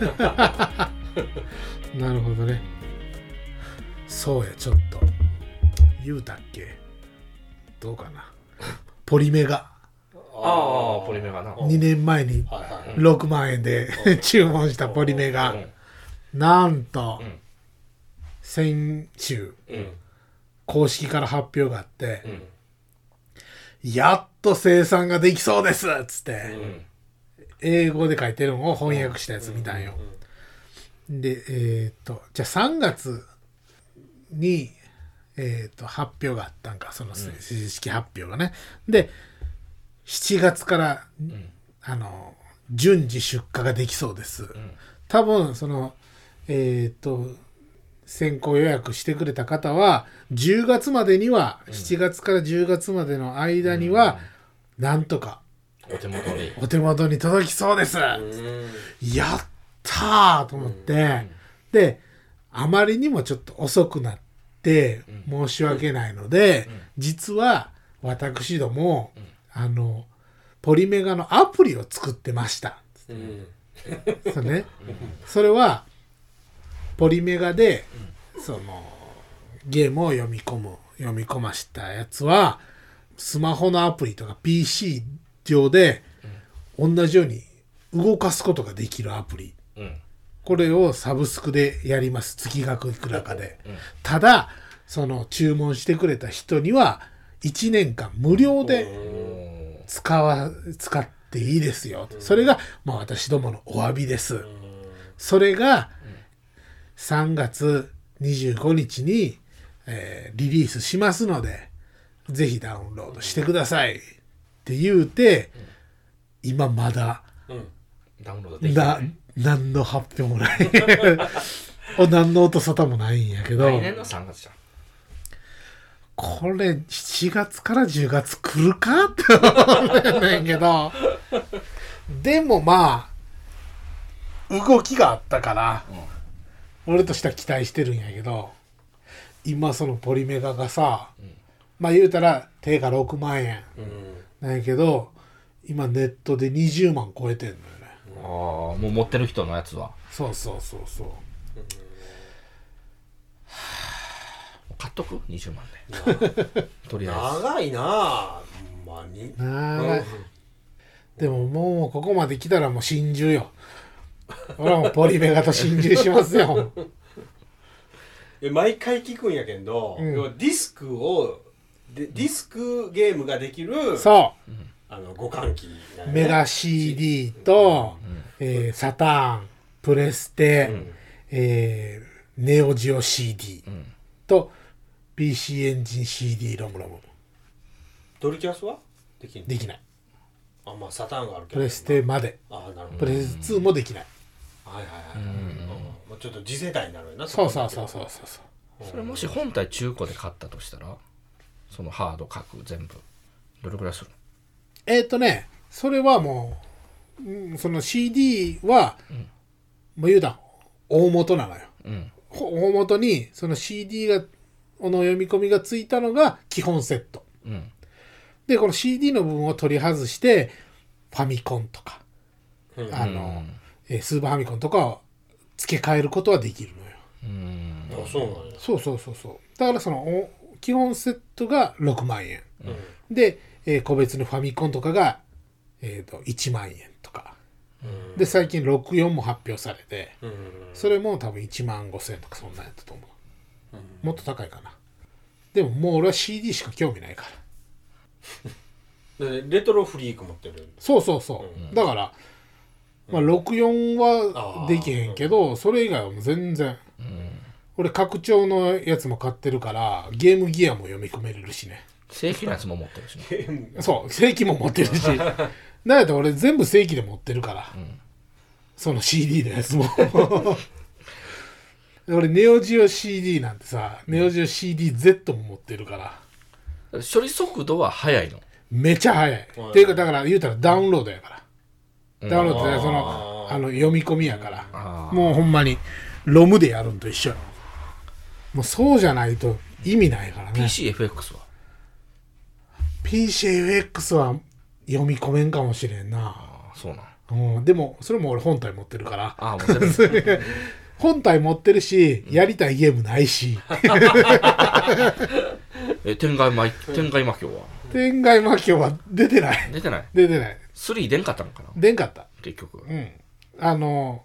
なるほどね。そうやちょっと。言うたっけ？どうかな。ポリメガ。ああポリメガな。2年前にはいはい。6万円で注文したポリメガ。うん。なんとうん。先週うん。公式から発表があってうん。やっと生産ができそうですっつって。うん英語で書いてるのを翻訳したやつ見たんよでえっとじゃあ3月にえっと発表があったんか。その正式発表がね。で7月からん。あの順次出荷ができそうです。ん。多分そのえっと先行予約してくれた方は10月までには、7月から10月までの間には、なんとかお手元に。お手元に届きそうです、うん。やったーと思って、であまりにもちょっと遅くなって申し訳ないので、実は私ども、あのポリメガのアプリを作ってました。うん。それね、それはポリメガで、そのゲームを読み込む読み込ましたやつはスマホのアプリとか PC 上で同じように動かすことができるアプリ。うん。これをサブスクでやります。月額いくらかで、ただその注文してくれた人には1年間無料で使わ使っていいですよ、それが、まあ、私どものお詫びです、それが3月25日に、えーリリースしますのでぜひダウンロードしてくださいって言うて、今まだうん。ダウンロードできたな何の発表もない。お何の音沙汰もないんやけど。来年の3月じゃん。これ7月から10月来るかって思うねんけど。でもまあ動きがあったから、俺としては期待してるんやけど今そのポリメガがさ、まあ言うたら定価6万円。うんなんやけど今ネットで20万超えてんのよね。ああもう持ってる人のやつは。そうそうそうそう。買っとく？20万で。とりあ長いなあほんまに。長い。でももうここまで来たらもう心中よ。俺はもうポリメガと心中しますよ。え毎回聞くんやけど、うん。要はディスクをでディスクゲームができるそあの互換機メガ CD と、えーサターンプレステ、えーネオジオ CD ん。と PC エンジン CD ロムロム。ドリキャスはできんの？できない。あまあサターンがあるけど。プレステまで。あなるほど。プレステ2もできない。はいはいはい、うん。まあ、ちょっと次世代になるよなそうそうそうそうそう。そうそれもし本体中古で買ったとしたら？そのハード核全部。どれくらいするえっ、とねそれはもう、うんその CD は、もう言うたん大元なのよ。うん。ほ大元にその CD がの読み込みがついたのが基本セット。うん。でこの CD の部分を取り外してファミコンとか、うん。あの、えースーパーファミコンとかを付け替えることはできるのよ。うん。あそうなんや。そうそうそうそう。だからそのお基本セットが6万円。うん。で、えー個別のファミコンとかが、えー、と1万円とか。うん。で最近64も発表されてうん。それも多分1万5千円とかそんなんやったと思う。もっと高いかな。でももう俺は CD しか興味ないから。でレトロフリーク持ってるそうそうそう、だから、まあ、64はできへんけどそれ以外はもう全然俺拡張のやつも買ってるからゲームギアも読み込めれるしね。正規のやつも持ってるしね。そう正規も持ってるし。なんやったら俺全部正規で持ってるから、その CD のやつも。俺ネオジオ CD なんてさネオジオ CDZ も持ってるから。処理速度は速いの？めちゃ早い、はい。っていうかだから言うたらダウンロードやから。ダウンロードってそのあの読み込みやから。もうほんまにロムでやるんと一緒やもうそうじゃないと意味ないからね。PCFX は？PCFX は読み込めんかもしれんな。そうなん。うん、でもそれも俺本体持ってるから。ああもう全部 本体持ってるしやりたいゲームないし。え天外魔天外魔境は？天外魔境は出てない。出てない？出てない。3出んかったのかな？出んかった。結局。うん。あの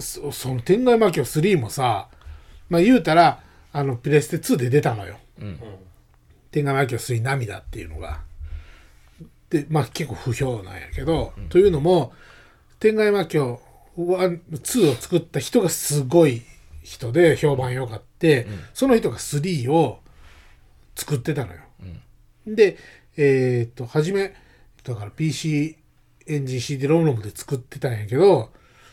そその天外魔境3もさまあ言うたらあのプレステ2で出たのよ。うん。天外魔境3涙っていうのが。でまあ結構不評なんやけど、というのも天外魔境1 2を作った人がすごい人で評判良かって、その人が3を作ってたのよ、でえーっと初めだから PC エンジン CD ロムロムで作ってたんやけど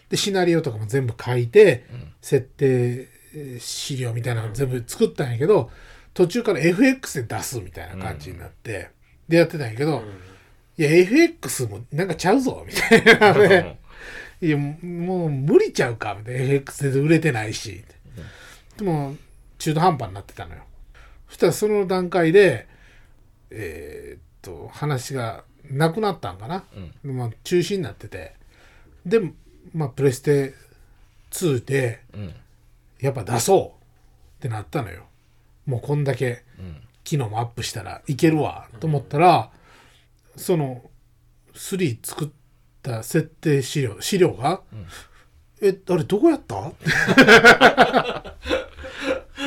でシナリオとかも全部書いて、設定えー資料みたいなの全部作ったんやけど途中から FX で出すみたいな感じになって、でやってたんやけど、いや FX もなんかちゃうぞみたいな。ね いやもう無理ちゃうかみたいな。FX で売れてないし。でも中途半端になってたのよ。そしたらその段階でえーっと話がなくなったんかな、まあ、中止になってて。でまあプレステ2でうんやっぱ出そうってなったのよ。もうこんだけうん機能もアップしたらいけるわと思ったら、その3作った設定資料資料が、えあれどこやった？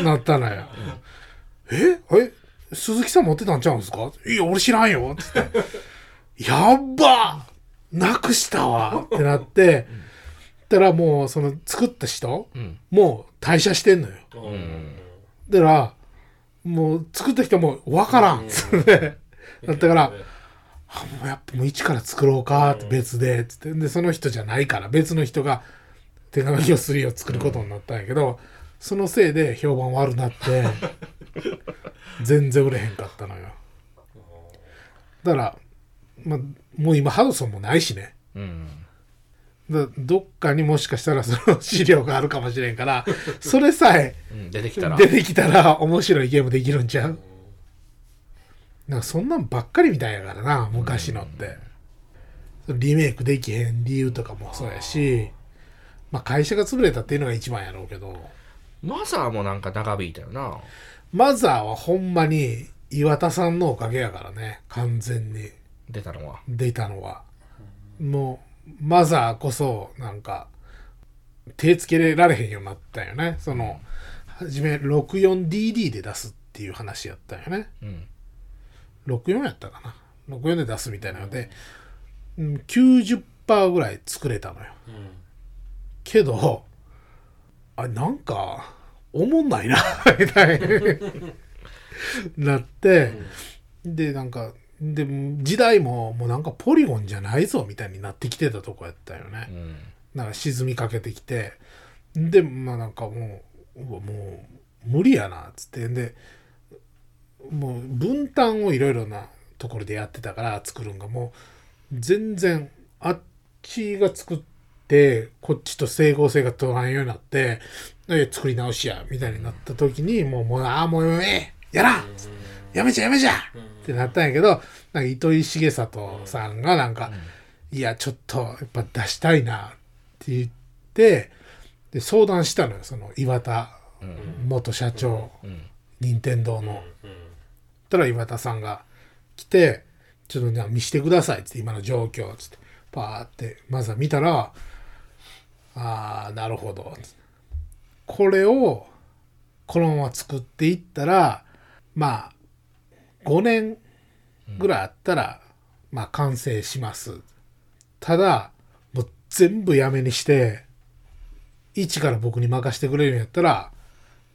なったのよ、え？え鈴木さん持ってたんちゃうんですか？いや俺知らんよつって。やっば！なくしたわってなって、たらもうその作った人、うん。もう退社してんのよ。うん。だからもう作った人も分からん。っつってだったからあもうやっぱもう一から作ろうかって別でっつって。でその人じゃないから別の人が手紙を3を作ることになったんやけど、そのせいで評判悪なって 全然売れへんかったのよ。だから、まあ、もう今ハドソンもないしね。うん。だどっかにもしかしたらその資料があるかもしれんから それさえうん出てきたら。出てきたら面白いゲームできるんちゃう？なんかそんなんばっかりみたいやからな昔のって。リメイクできへん理由とかもそうやしまあ会社が潰れたっていうのが一番やろうけど。マザーもなんか長引いたよな。マザーはほんまに岩田さんのおかげやからね完全に。出たのは。出たのは。もうマザーこそなんか手つけられへんようになったよね。その初め 64DD で出すっていう話やったよね。うん。64やったかな。64で出すみたいなので、うん、90%ぐらい作れたのよ。けどあなんかおもんないなみたいになって、でなんかで時代ももうなんかポリゴンじゃないぞみたいになってきてたとこやったよね、うん。なんか沈みかけてきて。でまあなんかもうもう無理やなっつって。でもう分担をいろいろなところでやってたから作るんがもう全然あっちが作ってこっちと整合性が取らんようになってえ作り直しやみたいになった時にもうもうああもうええやらんやめちゃやめちゃ。ってなったんやけどなんか糸井重里さんがなんか、いやちょっとやっぱ出したいなって言ってで相談したのよその岩田元社長、うん。任天堂の。たら岩田さんが来て「ちょっとじゃあ見してください」って今の状況っつってパーってまずは見たら「ああなるほど」これをこのまま作っていったらまあ5年ぐらいあったら、まあ完成します。ただもう全部やめにして一から僕に任せてくれるんやったら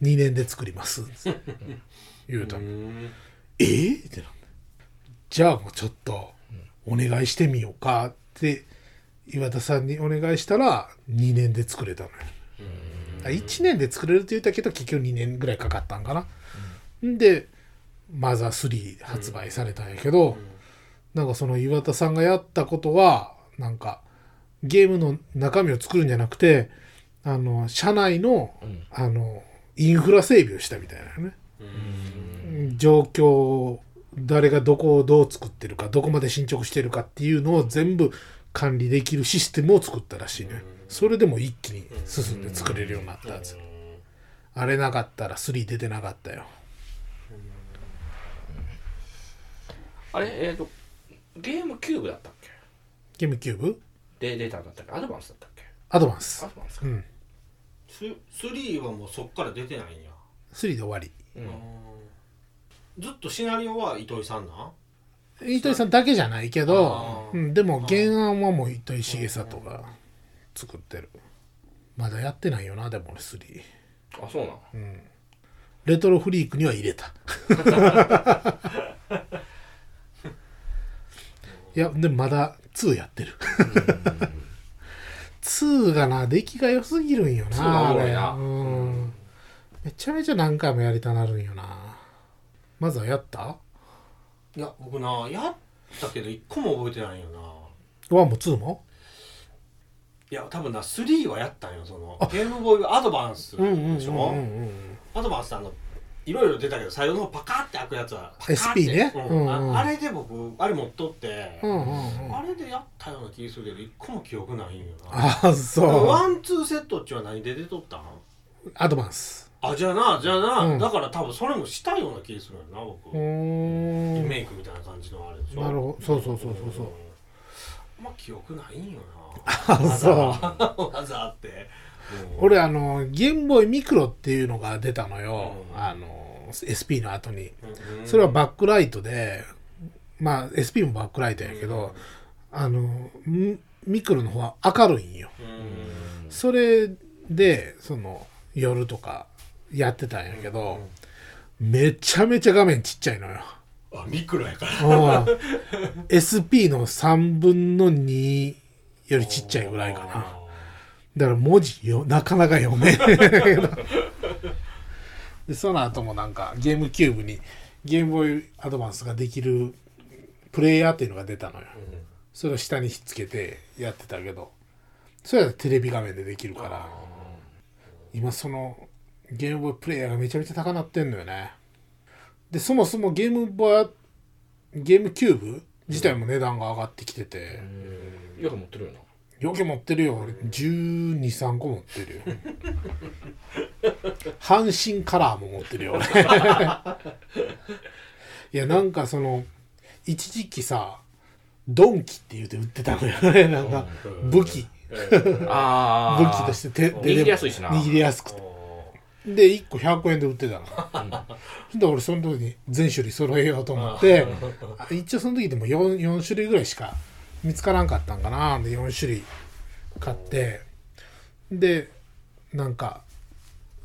2年で作ります。言うた。のえー？ってなじゃあもうちょっとお願いしてみようか。って岩田さんにお願いしたら2年で作れたのよ。1年で作れるって言ったけど結局2年ぐらいかかったんかな。ん。でマザー3発売されたんやけど、なんかその岩田さんがやったことはなんかゲームの中身を作るんじゃなくてあの社内の,、あのインフラ整備をしたみたいなのね。状況誰がどこをどう作ってるかどこまで進捗してるかっていうのを全部管理できるシステムを作ったらしいね、それでも一気に進んで作れるようになったはず、あれなかったら3出てなかったよあれ？えっ、とゲームキューブだったっけ？ゲームキューブ？で出たんだったっけ？アドバンスだったっけ？アドバンス。アドバンスか。うん。ス3はもうそっから出てないんや、3で終わり。うん。ずっとシナリオは糸井さんな？ん糸井さんだけじゃないけどあ、うん、でも原案はもう糸井重里が作ってる。まだやってないよなでも俺3あそうなん。レトロフリークには入れた いやでもまだ2やってる。2がな出来が良すぎるんよ2がなあれ。おもろいな。うん。めちゃめちゃ何回もやりたなるんよな。まずはやった？いや僕なやったけど一個も覚えてないよな。1も2も？いや多分な3はやったんよそのゲームボーイアドバンスでしょ、アドバンスってあのいろいろ出たけど最後の方パカッて開くやつはパカッて。SP ねうん。うんうん。ああれで僕あれ持っとって、うんうんうん。あれでやったような気がするけど一個も記憶ないんよな。あそう。ワンツーセットっちは何で出とったん？アドバンス。あじゃあなじゃあな、うん。だから多分それもしたような気がするよな僕、うーん。リメイクみたいな感じのあれでしょ。なるほど。そうそうそうそうそう。あん。ま記憶ないんよあそう。なわざあ って、うん。俺あのゲームボーイミクロっていうのが出たのよ、うん。あの SP の後に。うんそれはバックライトでまあ SP もバックライトやけど、あのミミクロの方は明るいんよ。うん。それでその夜とかやってたんやけど、めちゃめちゃ画面ちっちゃいのよ。あミクロやから。うん。SP の3分の2よりちっちゃいぐらいかな。だから文字よなかなか読めんけどでその後もなんかゲームキューブにゲームボーイアドバンスができるプレイヤーっていうのが出たのよ、それを下にひっつけてやってたけど。それはテレビ画面でできるから。今そのゲームボーイプレイヤーがめちゃめちゃ高なってんのよね。でそもそもゲームボーイゲームキューブ自体も値段が上がってきてて、よく持ってるよなよく持ってるよ。俺123個持ってるよ。阪神カラーも持ってるよ俺。いやなんかその一時期さドンキって言うて売ってたのよ。ね なんか武器。あ武器として手握りやすいしな。握りやすくて。で1個100円で売ってたの。で俺その時に全種類揃えようと思ってあ一応その時でも 4, 4種類ぐらいしか見つからんかったんかなで4種類買って。でなんか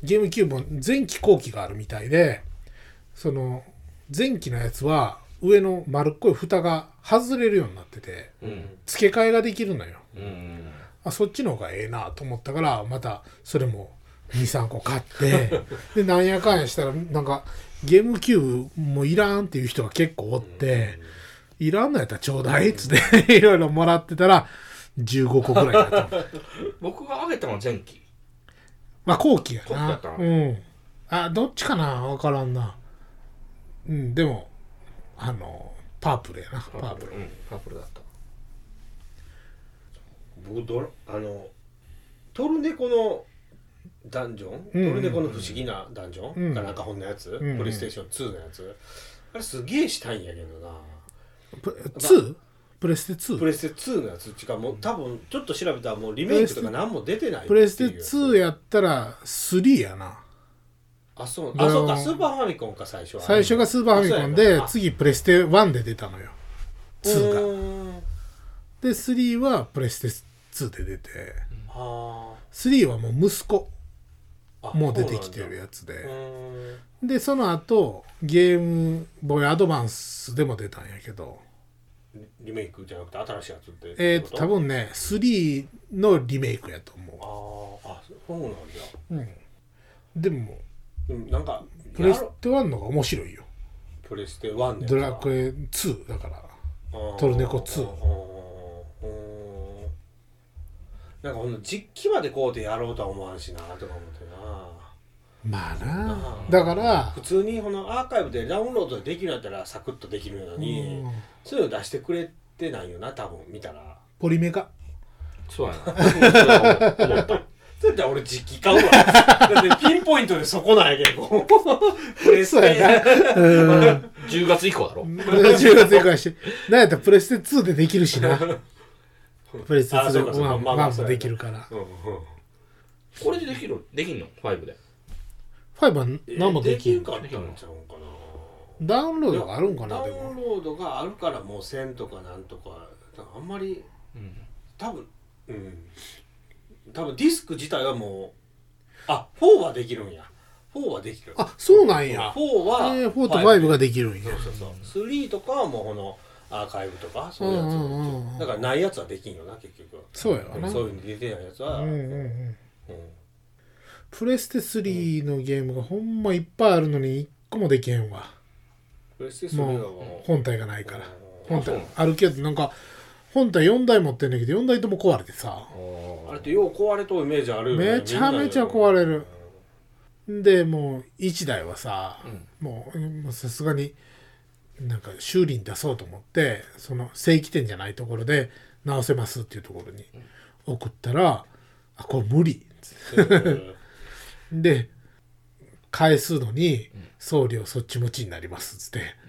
ゲームキューブも前期後期があるみたいでその前期のやつは上の丸っこい蓋が外れるようになっててうん。付け替えができるのよ。うん。あそっちの方がええなと思ったからまたそれも23個買って でなんやかんやしたらなんかゲームキューブもいらんっていう人が結構おって、いらんのやったらちょうだいっつって いろいろもらってたら15個ぐらいだった。僕が挙げたのは前期。まあ後期やな。後期だった。のうん。あどっちかな？分からんな。うんでもあのパープルやな。パープル。うんパープルだった。僕ドラあのトルネコのダンジョン、うん。トルネコの不思議なダンジョン、うん。かなんかほんのやつ、ん。プレイステーション2のやつ？あれすげえしたいんやけどな。プ 2? プレステ 2? プレステ2のやつ。っちかもう多分ちょっと調べたらもうリメイクとか何も出てないプレステ2やったら3やな。あそう。あそうか。スーパーファミコンか最初は最初がスーパーファミコンでな。次プレステ1で出たのよ。2が。で3はプレステ2で出て。あ3はもう息子もう出てきてるやつで。でその後ゲームボーイアドバンスでも出たんやけど。リリメイクじゃなくて新しいやつってえーと多分ね3のリメイクやと思あーあそうなんだ。う、うん、でもうんなんかプレステ1のが面白いよ。プレステ1でドラクエ2だから。トルネコ2あーうんなんかこの実機までこうでやろうとは思わんしなとか思ってな。まあな。あ。ーだから。普通にこのアーカイブでダウンロードできるんやったらサクッとできるのに、うん。そういうの出してくれてないよな多分見たら。ポリメカ。そうやな。思った。それじゃ俺実機買うわ。だってピンポイントでそこなんやけど。プレスそうやな。うん。10月以降だろ。10月以降やし。なんやったらプレステ2でできるしな プレステ2であそうかそうか。まあまあまあそうやなまあもできるから。うんうんこれでできる？できんの？$5 で。5は何もできんできるかったんちゃうんかな？ダウンロードがあるんかダウなでも。ンロードがあるからもう1000とかなんとかあんまりうん。多分うん。多分ディスク自体はもうあ4はできるんや。4はできる。あそうなんや。4は、えー4と5ができるんや。そうそうそう。3とかはもうこのアーカイブとかそういうやつ、うんうんだからないやつはできんよな結局そうやわな。そういうの出てないやつは、うんうんうん。うん。プレステ3のゲームがほんまいっぱいあるのに1個もできへんわ。プレステ3はもう。本体がないから。うん。本体。あるけどなんか本体4台持ってんだけど4台とも壊れてさ。あれってよう壊れとるイメージあるよね。めちゃめちゃ壊れる。でもう1台はさ、もうもうさすがになんか修理に出そうと思ってその正規店じゃないところで直せますっていうところに送ったら「あこれ無理」うんで返すのに送料そっち持ちになりますっつって。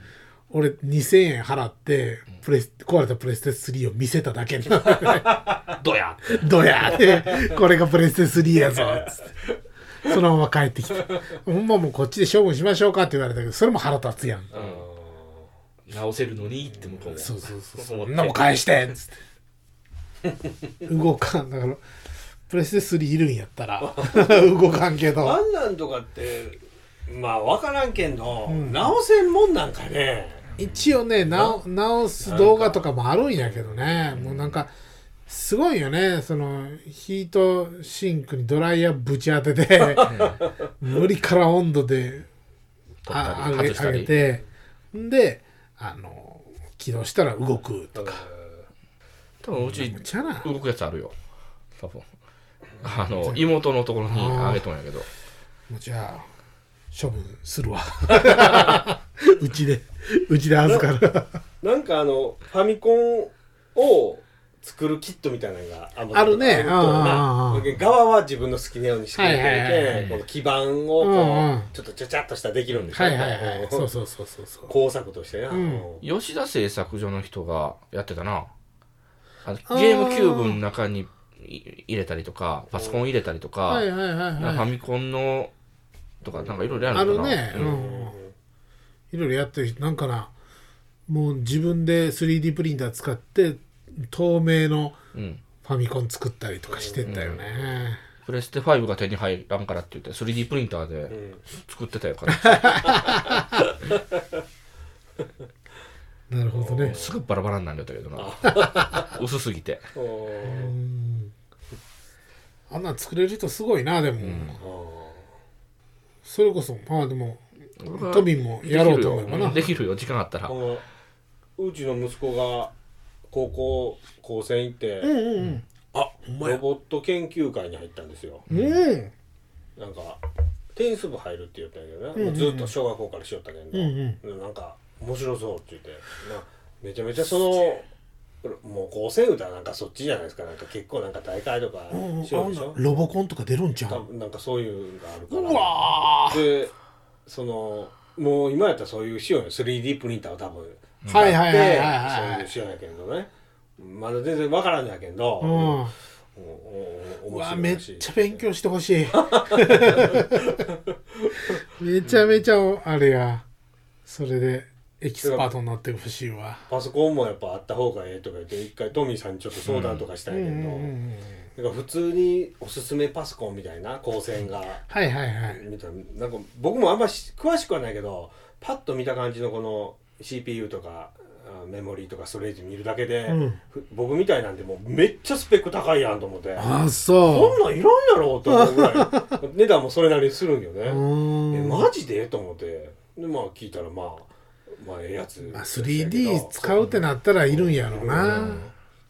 俺2000円払ってプレス壊れたプレステ3を見せただけに どや。どうや。ってこれがプレステ3やぞ。っつってそのまま帰ってきて。ほんまもうこっちで処分しましょうかって言われたけどそれも腹立つやん直せるのにって向こうも。そうそうそうそんなもん返してっつって。動かん。だからプレステ3いるんやったら 動かんけあどんなんとかってまあ分からんけんど、直せんもんなんかね。一応ね直直す動画とかもあるんやけどね。もうなんかすごいよね。そのヒートシンクにドライヤーぶち当てて 無理から温度であ上げ上げて。んであの起動したら動くとか。多分うちむちゃな。動くやつあるよ。多分。あの妹のところにあげとんやけど。もうじゃあ処分するわ。うちでうちで預かる。なんかあのファミコンを作るキットみたいなのがああるね。側は自分の好きなようにしてくれて、この基板をこう、うんうん。ちょっとちゃちゃっとしたらできるんでしょはいはいはい。うんそうそうそうそう。そう工作としてな、吉田製作所の人がやってたな。あのゲームキューブの中にい入れたりとかパソコン入れたりとか、フはいァミコンのとかなんかいろいろああるのかな。るね。いろいろやってる人なんかな。もう自分で 3D プリンター使って透明のうん。ファミコン作ったりとかしてたよね、プレステ5が手に入らんからって言って 3D プリンターでうん。作ってたよからなるほどね。すぐバラバラになるんだったけどな。薄すぎて。うん。あんなん作れる人すごいなでも、それこそまあでもトビンもやろうと思えばな。できるよ。時間あったら。うちの息子が高校高専行って、うんうんうん。あロボット研究会に入ったんですよ。うん。なんかテニス部入るって言ったんやけどね、うんうんうん。ずっと小学校からしよったけど、うんでなんか面白そうって言って、まあ、めちゃめちゃそのもう高専歌はなんかそっちじゃないですか。なんか結構なんか大会とかうんうん。しようでしょ。あんなロボコンとか出るんじゃん多分なんかそういうのがあるかうらわー。でそのもう今やったらそういうしよ。うよ 3D プリンターを多分はいはいはいはいではい。そういうしようやけどね。まだ全然わからんのやけど、うん。わめっちゃ勉強してほしい。めちゃめちゃあれや。それでエキスパートになってほしいわ。パソコンもやっぱあった方がええとか言って一回トミーさんにちょっと相談とかしたんやけど、だから普通におすすめパソコンみたいな光線が。はいはいはい。みたいななんか僕もあんまし詳しくはないけどパッと見た感じのこの CPU とかあメモリーとかストレージ見るだけで、うん。ふ僕みたいなんでもうめっちゃスペック高いやんと思って。あこそんなんいらんやろと思うぐらい。値段もそれなりにするんよね、ううえんマジで？と思って。でまあ聞いたらまあまあええやつ。まあ、でしたけど 3D 使うってなったらいるんやろうな、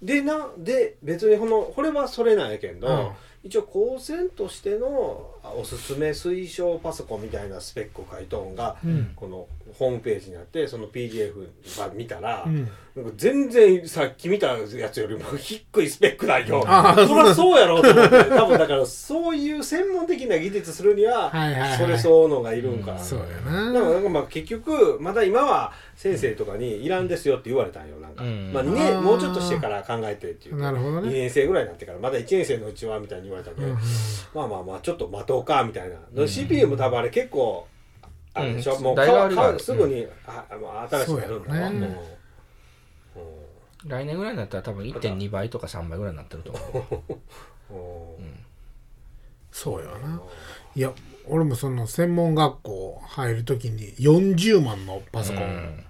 でなで別にこのこれはそれなんやけんど、うん。一応光線としてのおすすめ推奨パソコンみたいなスペックを書いとんが、うん。このホームページにあってその PDF が見たら、うん。なんか全然さっき見たやつよりも低いスペックなんよ。そりゃそうやろうと思って。多分だからそういう専門的な技術するにはそれ相応のがいるんかな。そうやでなかまあ結局まだ今は先生とかにいらんですよって言われたんよなんか、うん。まあ、2あー。年もうちょっとしてから考えてっていう。なるほどね。2年生ぐらいになってからまだ1年生のうちはみたいに言われたんまあまあまあちょっと待とうかみたいな、CPU も多分あれ結構あれでしょ、うん。もう代替わりが買うすぐに、ああ新しくなるんだろそうやろねうん。来年ぐらいになったら多分1.2倍とか3倍ぐらいになってると思う。うん。そうやな。いや俺もその専門学校入る時に40万のパソコン、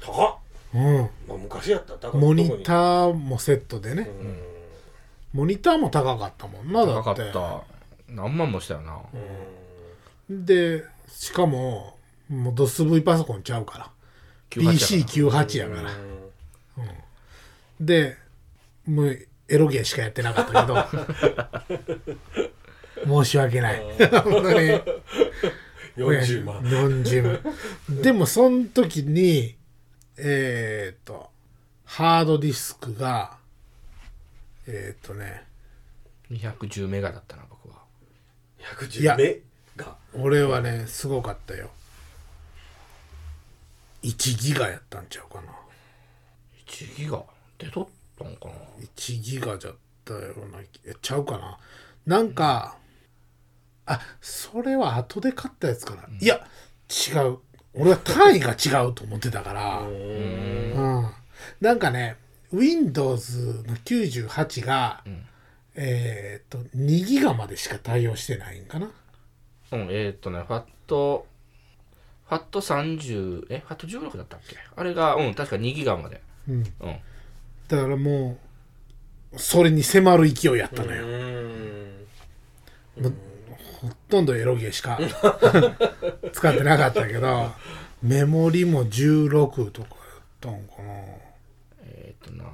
高っ、うん。まあ、昔やったモニターーもセットでね、モニターも高かったもんなだ高かっってた何万もしたよな。でしかももうドス V パソコンちゃうから。98 PC98 やから。でもうエロゲーしかやってなかったけど。申し訳ない。本当に。40万。40万。でもその時にえっ、とハードディスクがえっ、とね。210メガだったな僕110メガ俺はねすごかったよ。1ギガやったんちゃうかな。1ギガ出とったんかな？1ギガじゃったようなえちゃうかな？なんかあそれは後で買ったやつかな、いや違う。俺は単位が違うと思ってたから。うん。なんかね Windows の98が、えーっと2ギガまでしか対応してないんかな？うんえーっとねファットファット30えファット16だったっけ？あれがうん確か2ギガまで。うん。うん。だからもうそれに迫る勢いやったのよ、ほとんどエロゲーしか 使ってなかったけどメモリも16とかやったんかな。えーっとな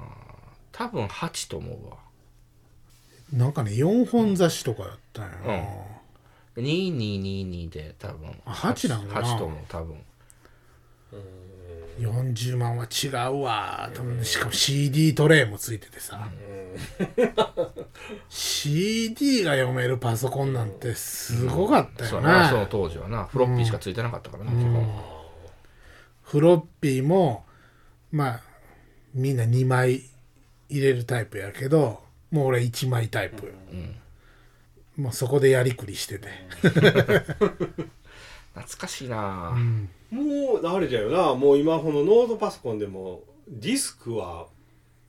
多分8と思うわなんかね4本雑誌とかやったんやな、2222で多分。あ8なんかな。8と思う多分40万は違うわ。多分しかも CD トレイもついててさ。CD が読めるパソコンなんてすごかったよな、やなその当時はなフロッピーしかついてなかったからな、基本。フロッピーもまあみんな2枚入れるタイプやけどもう俺1枚タイプよ、もうそこでやりくりしてて、懐かしいな、もうあれだよな。もう今このノートパソコンでもディスクは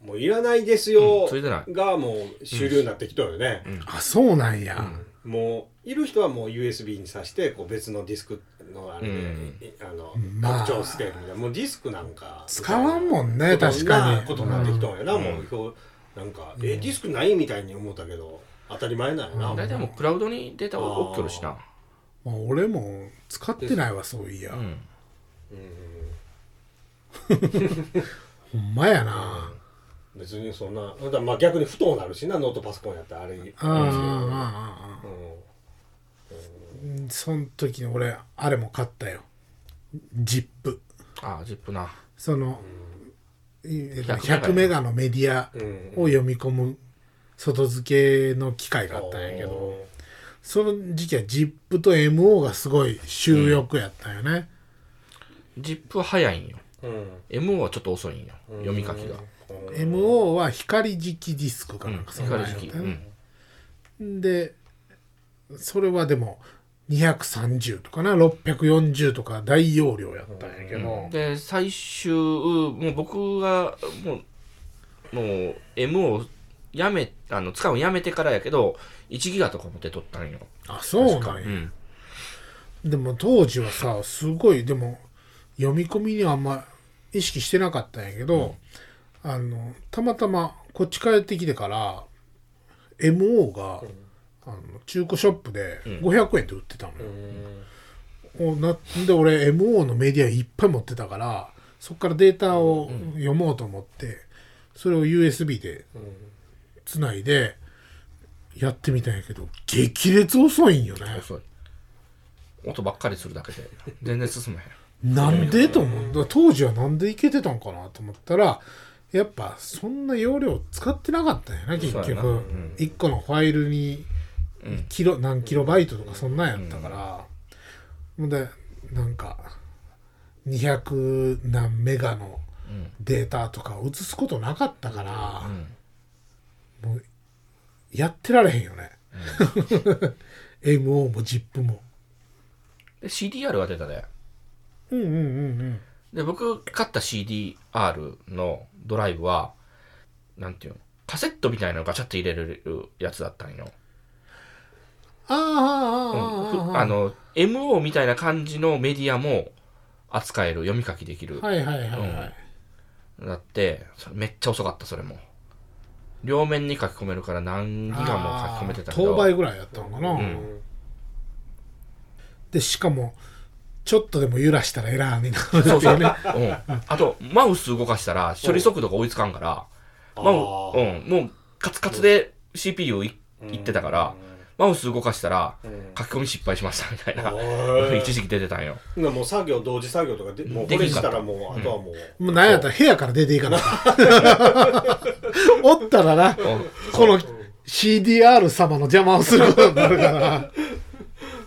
もういらないですよ。がもう主流になってきとるよね、あそうなんや、もういる人はもう USB に挿してこう別のディスクのあれで、うん。あのまあ。拡張してるみたいな。もうディスクなんか。使わんもんね確かにことになってきとんやな、うんもうなんか、えディスクないみたいに思ったけど当たり前なんやな、大体もうクラウドにデータを送っとるしな。まあ、俺も使ってないわそういや、うん。ほんまやな、別にそんなだまあ逆に不当なるしなノートパソコンやったらあれ。ああああああうん。その時に俺あれも買ったよ。ジップ。ああジップな。その、い100 100メガのメディアうんを読み込む外付けの機械があったんやけどその時期は ZIP と MO がすごい収録やったんよね、ジップは早いんよ。うん。MO はちょっと遅いんよ。読み書きが。MO は光磁気ディスクかうなんんかそんなん光時期やったようん。ねでそれはでも230とかな？640とか大容量やったんやけど、で最終もう僕がもうもう M をやめあの使うのやめてからやけど1ギガとかも出とったんよ。あそうなんや、うん。でも当時はさすごいでも読み込みにはあんま意識してなかったんやけど、あのたまたまこっち帰ってきてから MO が、あの中古ショップで500円で売ってたのよ、おなで俺 MO のメディアいっぱい持ってたからそっからデータを読もうと思って、それを USB でつないでやってみたんやけど激烈遅いんよね。遅い。音ばっかりするだけで全然進まへん。なんでと思う。当時はなんでいけてたんかなと思ったらやっぱそんな容量使ってなかったんやな結局、うん。1個のファイルにうんキロ何キロバイトとかそんなんやったから、ほんでなんか200何メガのうん。データとかを移すことなかったからう、ん。もうやってられへんよね、MO も ZIP も。で CDR が出たで。うんうんうんうん。で僕買った CDR のドライブはなんていうのカセットみたいなのガチャって入れるやつだったんよ、うん。あの MO みたいな感じのメディアも扱える読み書きできる。はいはいはいはい、うん、だってめっちゃ遅かったそれも。両面に書き込めるから何ギガも書き込めてたけど。10倍ぐらいやったのかな、うん、でしかもちょっとでも揺らしたらエラーになるそうそう、うん、あとマウス動かしたら処理速度が追いつかんから。マウ、うん、もうカツカツで CPU い,、いってたから、うんマウス動かしたら書き込み失敗しましたみたいな、へ 一時期出てたんよ。ーもう作業同時作業とかでもうこれしたらもうあとはもう。もうなんやったら部屋から出ていかな。かったおったらなこの CDR 様の邪魔をすることになるから。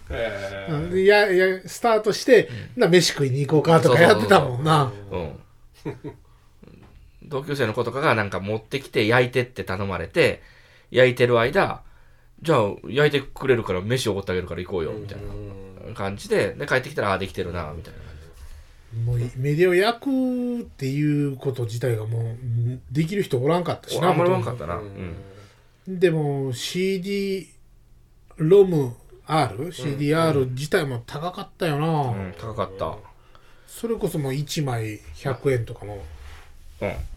いやいやスタートして、な飯食いに行こうかとかやってたもんな。うん。同級生の子とかがなんか持ってきて焼いてって頼まれて焼いてる間じゃあ焼いてくれるから飯おごってあげるから行こうよみたいな。感じでで帰ってきたらああできてるなみたいな。感じもうメディアを焼くっていうこと自体がもうんできる人おらんかったしなあんまりほとんかったな。うん。でも CD ロム R、CDR 自体も高かったよな、うん高かった。それこそもう1枚100円とかのうん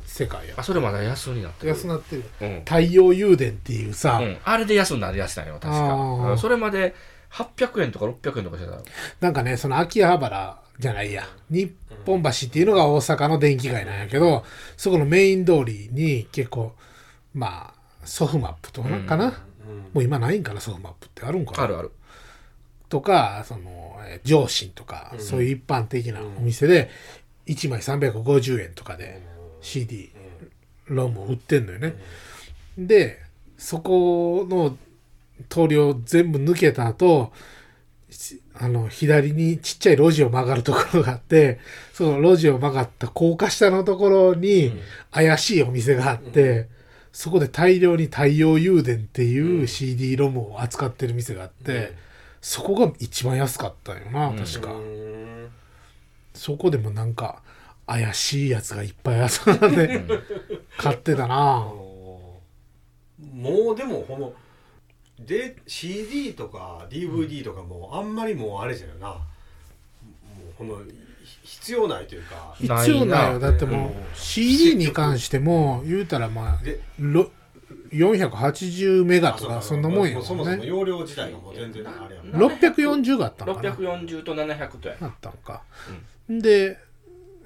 世界や。あそれまだ安になってる。安なってる。うん。太陽誘電っていうさ、うん、あれで安になりやしたんよ確か。それまで800円とか600円とかしてたよなんかねその秋葉原じゃないや。日本橋っていうのが大阪の電気街なんやけどそこのメイン通りに結構まあソフマップとかかな、もう今ないんかなソフマップってあるんかな。あるある。とかそのえー上信とか、そういう一般的なお店で1枚350円とかで CD ロムを売ってんのよね、でそこの通りを全部抜けた後しあの左にちっちゃい路地を曲がるところがあって その路地を曲がった高架下のところに怪しいお店があって、そこで大量に太陽誘電っていう CD ロムを扱ってる店があって、そこが一番安かったよな確か、うんそこでもなんか怪しいやつがいっぱい集まって買ってたあなのもうでもこので CD とか DVD とかもあんまりもうあれじゃよな。もうこのひ必要ないというか。必要ないよ。だってもう CD に関しても言うたらまあでろ480メガとかあそんなもんやうそもそももんね。容量自体がもう全然あれやもんな640があったのかな。640と700とやあったのか、で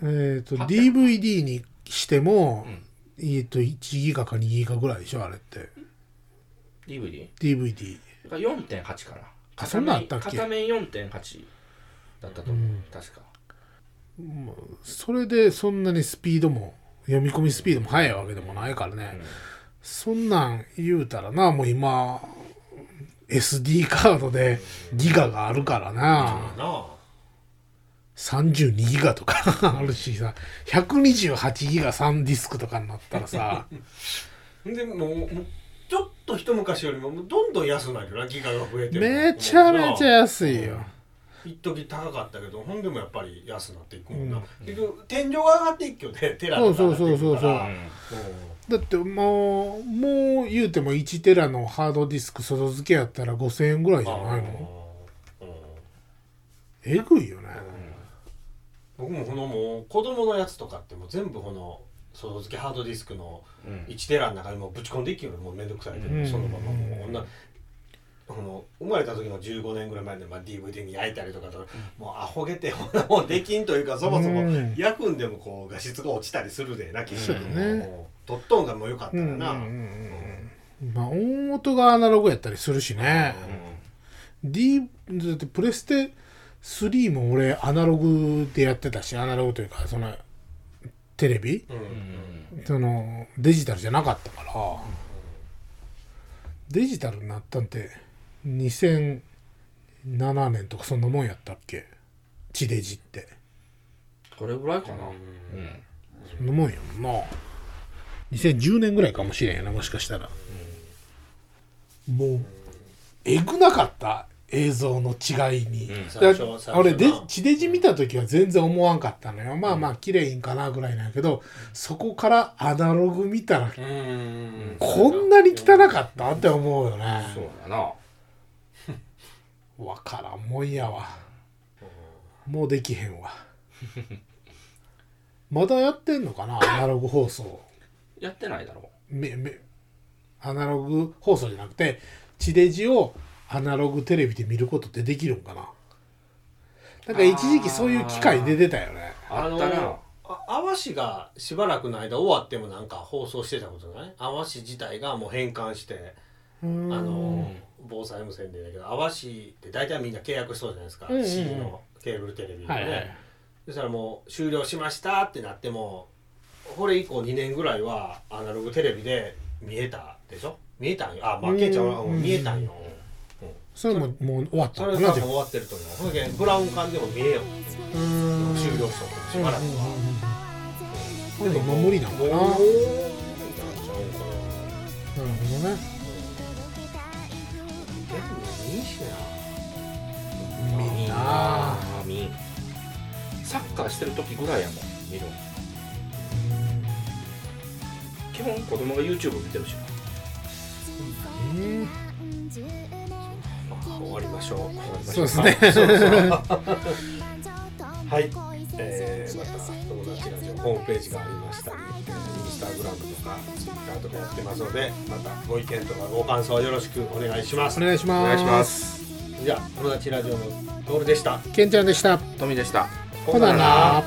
えっ、と DVD にしても、えっと1ギガか2ギガぐらいでしょあれって。DVD? DVD が4.8かな。あそんなんあったっけ？片面4.8だったと思う、確か。それでそんなにスピードも読み込みスピードも速いわけでもないからね、そんなん言うたらなもう今 SD カードでギガがあるからな、なあ32ギガとか あるしさ128ギガ3ディスクとかになったらさ。でもうもうちょっと一昔よりもどんどん安くなるよなギガが増えてめちゃめちゃ安いよ。一時高かったけどほんでもやっぱり安くなっていくもんな、結局天井が上がっていくよねテラそうそうそうそうう。んだってもうもう言うても1テラのハードディスク外付けやったら5000円ぐらいじゃないのうんうんえぐいよね僕もこのもう子供のやつとかってもう全部この外付けハードディスクのうん。1テラの中にもうぶち込んでいきよるもうめんどくさいで、うん。そのままもうこんなこの生まれた時の15年ぐらい前で、まあ、DVD に焼いたりとかと、もうアホげてほんなもんできんというかそもそもうん焼くんでもこう画質が落ちたりするでな結局そうだねもう取っとんがもうよかったらな、うんうんうんうんまあ音音がアナログやったりするしね、D だってプレステ3も俺アナログでやってたしアナログというかそのテレビ、そのデジタルじゃなかったから、デジタルになったんて2007年とかそんなもんやったっけ？地デジって。これぐらいかな。うん。そんなもんやんな2010年ぐらいかもしれんやなもしかしたら、もうえぐなかった？映像の違いに、うん。俺でな地デジ見た時は全然思わんかったのよ。まあまあ綺麗いんかなぐらいなんやけどそこからアナログ見たらうん。こんなに汚かった？って思うよね。そうだな。わからんもんやわ。もうできへんわ。まだやってんのかな？アナログ放送。やってないだろ。めめアナログ放送じゃなくて地デジをアナログテレビで見ることってできるんかな？なんか一時期そういう機会出てたよね。あったな。のあ淡路がしばらくの間終わってもなんか放送してたことない？淡路自体がもう変換してああの防災無線でだけど淡路って大体みんな契約しそうじゃないですか、うんうんうん。C のケーブルテレビでね、はいはい。そしたらもう終了しましたってなってもこれ以降2年ぐらいはアナログテレビで見えたでしょ？見えたん？よあまあうん。ケンちゃんはうん見えたんよ、それももう終わったそれ終わってると思う。ほんでブラウン管でも見えよ。うーん終了しとったしばらくは、うんうんうんうん。今無理なのかななるもうほどねいいしみんな。あみんサッカーしてる時ぐらいやもん見るの基本子供が YouTube 見てるしな。うんな終わりましょう。終わりましょそうですね。はい、えー、また友達ラジオホームページがありましたり、えーインスタグラムとかツイッターとかやってますのでまたご意見とかご感想よろしくお願いします。お願いします。お願いします。じゃあ友達ラジオのトールでした。ケンちゃんでした。トミでした。ほなな